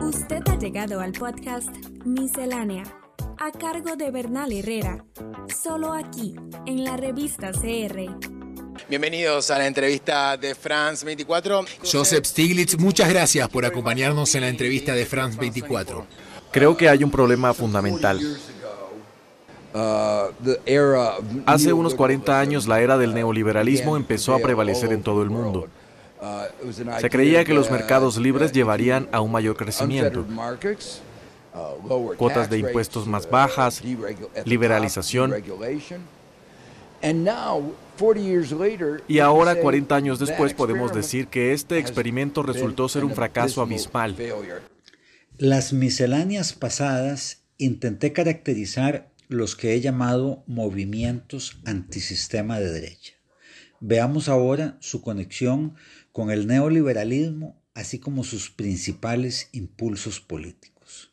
Usted ha llegado al podcast Miscelánea, a cargo de Bernal Herrera, solo aquí, en la revista CR. Bienvenidos a la entrevista de France 24. Joseph Stiglitz, muchas gracias por acompañarnos en la entrevista de France 24. Creo que hay un problema fundamental. Hace unos 40 años la era del neoliberalismo empezó a prevalecer en todo el mundo. Se creía que los mercados libres llevarían a un mayor crecimiento. Cuotas de impuestos más bajas, liberalización. Y ahora, 40 años después, podemos decir que este experimento resultó ser un fracaso abismal. Las misceláneas pasadas intenté caracterizar los que he llamado movimientos antisistema de derecha. Veamos ahora su conexión con el neoliberalismo, así como sus principales impulsos políticos.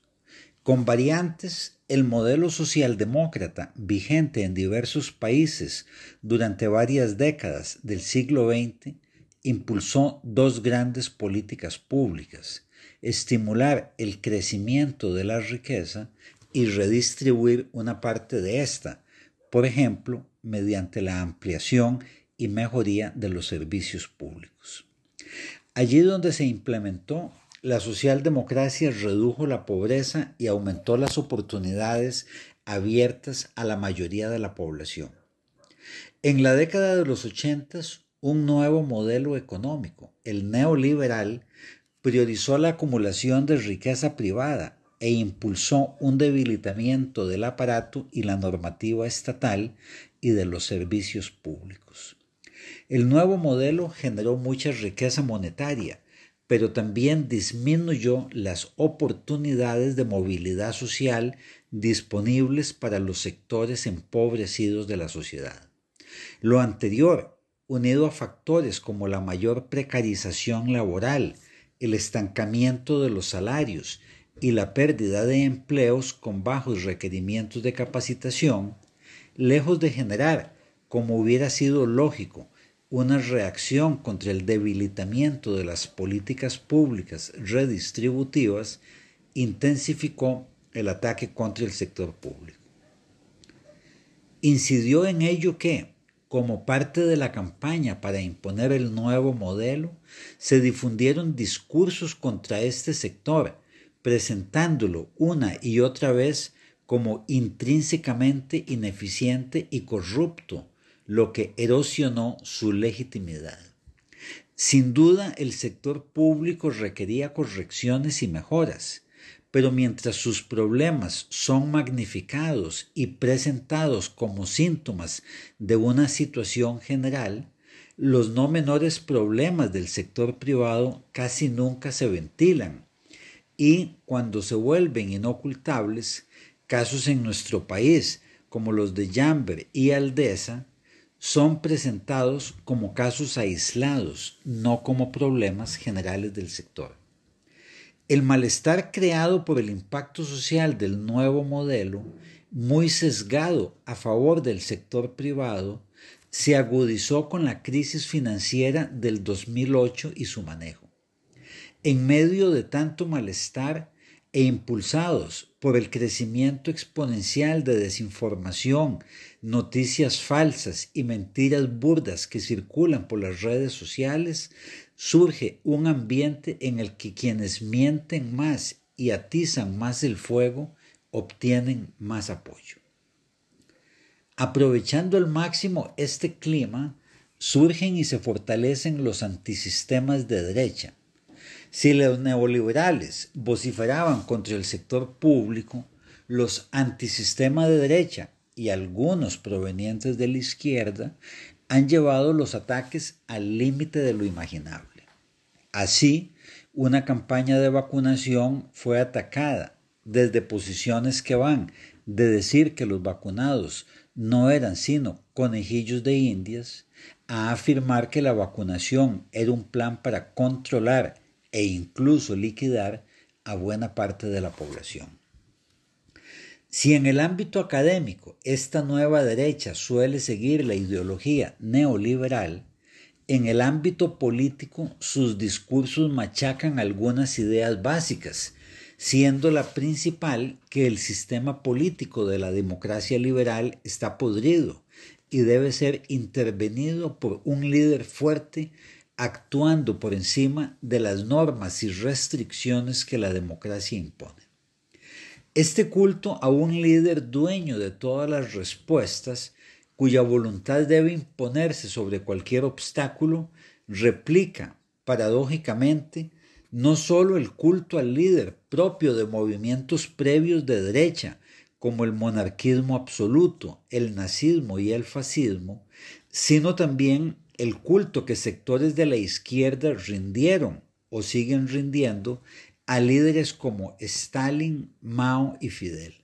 Con variantes, el modelo socialdemócrata vigente en diversos países durante varias décadas del siglo XX impulsó dos grandes políticas públicas, estimular el crecimiento de la riqueza y redistribuir una parte de esta, por ejemplo, mediante la ampliación y mejoría de los servicios públicos. Allí donde se implementó, la socialdemocracia redujo la pobreza y aumentó las oportunidades abiertas a la mayoría de la población. En la década de los 80, un nuevo modelo económico, el neoliberal, priorizó la acumulación de riqueza privada e impulsó un debilitamiento del aparato y la normativa estatal y de los servicios públicos. El nuevo modelo generó mucha riqueza monetaria, pero también disminuyó las oportunidades de movilidad social disponibles para los sectores empobrecidos de la sociedad. Lo anterior, unido a factores como la mayor precarización laboral, el estancamiento de los salarios y la pérdida de empleos con bajos requerimientos de capacitación, lejos de generar, como hubiera sido lógico, una reacción contra el debilitamiento de las políticas públicas redistributivas, intensificó el ataque contra el sector público. Incidió en ello que, como parte de la campaña para imponer el nuevo modelo, se difundieron discursos contra este sector, presentándolo una y otra vez como intrínsecamente ineficiente y corrupto, lo que erosionó su legitimidad. Sin duda, el sector público requería correcciones y mejoras, pero mientras sus problemas son magnificados y presentados como síntomas de una situación general, los no menores problemas del sector privado casi nunca se ventilan y cuando se vuelven inocultables, casos en nuestro país como los de Jamber y Aldesa son presentados como casos aislados, no como problemas generales del sector. El malestar creado por el impacto social del nuevo modelo, muy sesgado a favor del sector privado, se agudizó con la crisis financiera del 2008 y su manejo. En medio de tanto malestar e impulsados por el crecimiento exponencial de desinformación, noticias falsas y mentiras burdas que circulan por las redes sociales, surge un ambiente en el que quienes mienten más y atizan más el fuego obtienen más apoyo. Aprovechando al máximo este clima, surgen y se fortalecen los antisistemas de derecha, si los neoliberales vociferaban contra el sector público, los antisistemas de derecha y algunos provenientes de la izquierda han llevado los ataques al límite de lo imaginable. Así, una campaña de vacunación fue atacada desde posiciones que van de decir que los vacunados no eran sino conejillos de indias a afirmar que la vacunación era un plan para controlar e incluso liquidar a buena parte de la población. Si en el ámbito académico esta nueva derecha suele seguir la ideología neoliberal, en el ámbito político sus discursos machacan algunas ideas básicas, siendo la principal que el sistema político de la democracia liberal está podrido y debe ser intervenido por un líder fuerte actuando por encima de las normas y restricciones que la democracia impone. Este culto a un líder dueño de todas las respuestas, cuya voluntad debe imponerse sobre cualquier obstáculo, replica, paradójicamente, no solo el culto al líder propio de movimientos previos de derecha, como el monarquismo absoluto, el nazismo y el fascismo, sino también el culto que sectores de la izquierda rindieron o siguen rindiendo a líderes como Stalin, Mao y Fidel.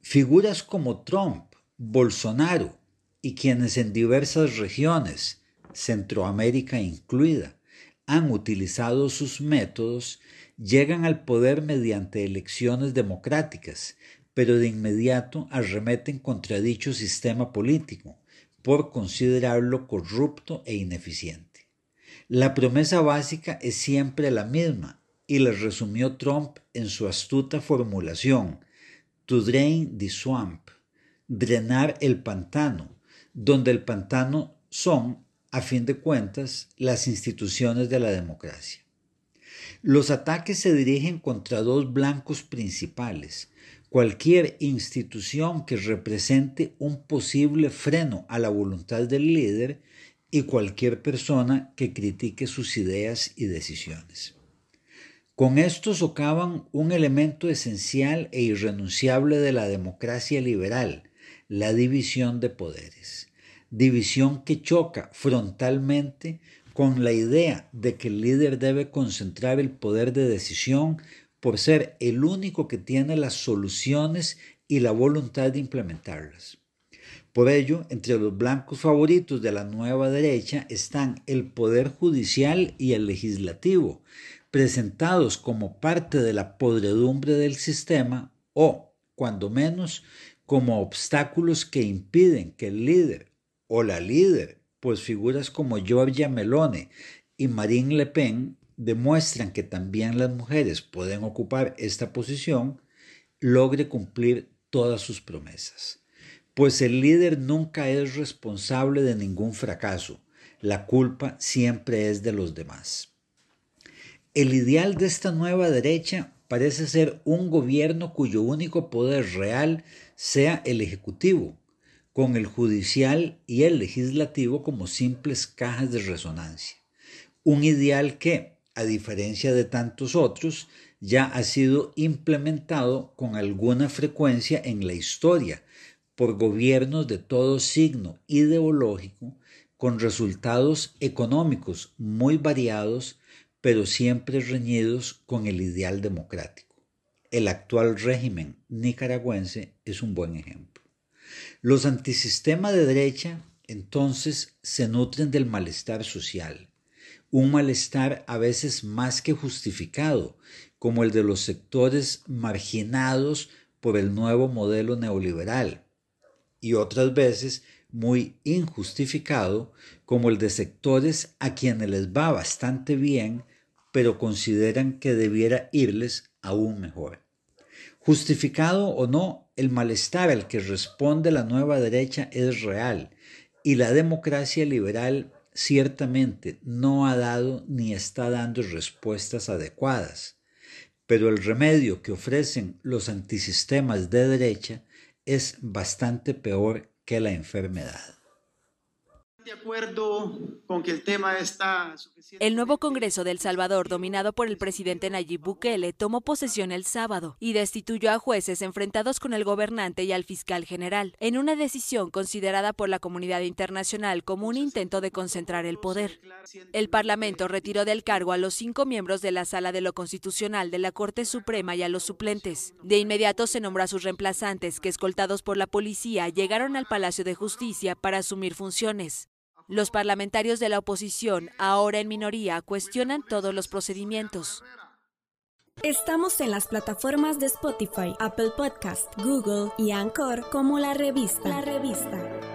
Figuras como Trump, Bolsonaro y quienes en diversas regiones, Centroamérica incluida, han utilizado sus métodos, llegan al poder mediante elecciones democráticas, pero de inmediato arremeten contra dicho sistema político, por considerarlo corrupto e ineficiente. La promesa básica es siempre la misma y la resumió Trump en su astuta formulación, to drain the swamp, drenar el pantano, donde el pantano son, a fin de cuentas, las instituciones de la democracia. Los ataques se dirigen contra dos blancos principales, cualquier institución que represente un posible freno a la voluntad del líder y cualquier persona que critique sus ideas y decisiones. Con esto socavan un elemento esencial e irrenunciable de la democracia liberal, la división de poderes, división que choca frontalmente con la idea de que el líder debe concentrar el poder de decisión por ser el único que tiene las soluciones y la voluntad de implementarlas. Por ello, entre los blancos favoritos de la nueva derecha están el Poder Judicial y el Legislativo, presentados como parte de la podredumbre del sistema o, cuando menos, como obstáculos que impiden que el líder o la líder, pues figuras como Giorgia Melone y Marine Le Pen demuestran que también las mujeres pueden ocupar esta posición, logre cumplir todas sus promesas. Pues el líder nunca es responsable de ningún fracaso, la culpa siempre es de los demás. El ideal de esta nueva derecha parece ser un gobierno cuyo único poder real sea el ejecutivo, con el judicial y el legislativo como simples cajas de resonancia. Un ideal que, a diferencia de tantos otros, ya ha sido implementado con alguna frecuencia en la historia por gobiernos de todo signo ideológico, con resultados económicos muy variados, pero siempre reñidos con el ideal democrático. El actual régimen nicaragüense es un buen ejemplo. Los antisistemas de derecha, entonces, se nutren del malestar social, un malestar a veces más que justificado, como el de los sectores marginados por el nuevo modelo neoliberal, y otras veces muy injustificado, como el de sectores a quienes les va bastante bien, pero consideran que debiera irles aún mejor. Justificado o no, el malestar al que responde la nueva derecha es real, y la democracia liberal ciertamente no ha dado ni está dando respuestas adecuadas, pero el remedio que ofrecen los antisistemas de derecha es bastante peor que la enfermedad de acuerdo con que el tema está El nuevo Congreso del Salvador, dominado por el presidente Nayib Bukele, tomó posesión el sábado y destituyó a jueces enfrentados con el gobernante y al fiscal general, en una decisión considerada por la comunidad internacional como un intento de concentrar el poder. El Parlamento retiró del cargo a los cinco miembros de la Sala de lo Constitucional de la Corte Suprema y a los suplentes. De inmediato se nombró a sus reemplazantes, que escoltados por la policía llegaron al Palacio de Justicia para asumir funciones. Los parlamentarios de la oposición, ahora en minoría, cuestionan todos los procedimientos. Estamos en las plataformas de Spotify, Apple Podcast, Google y Anchor como la revista. La revista.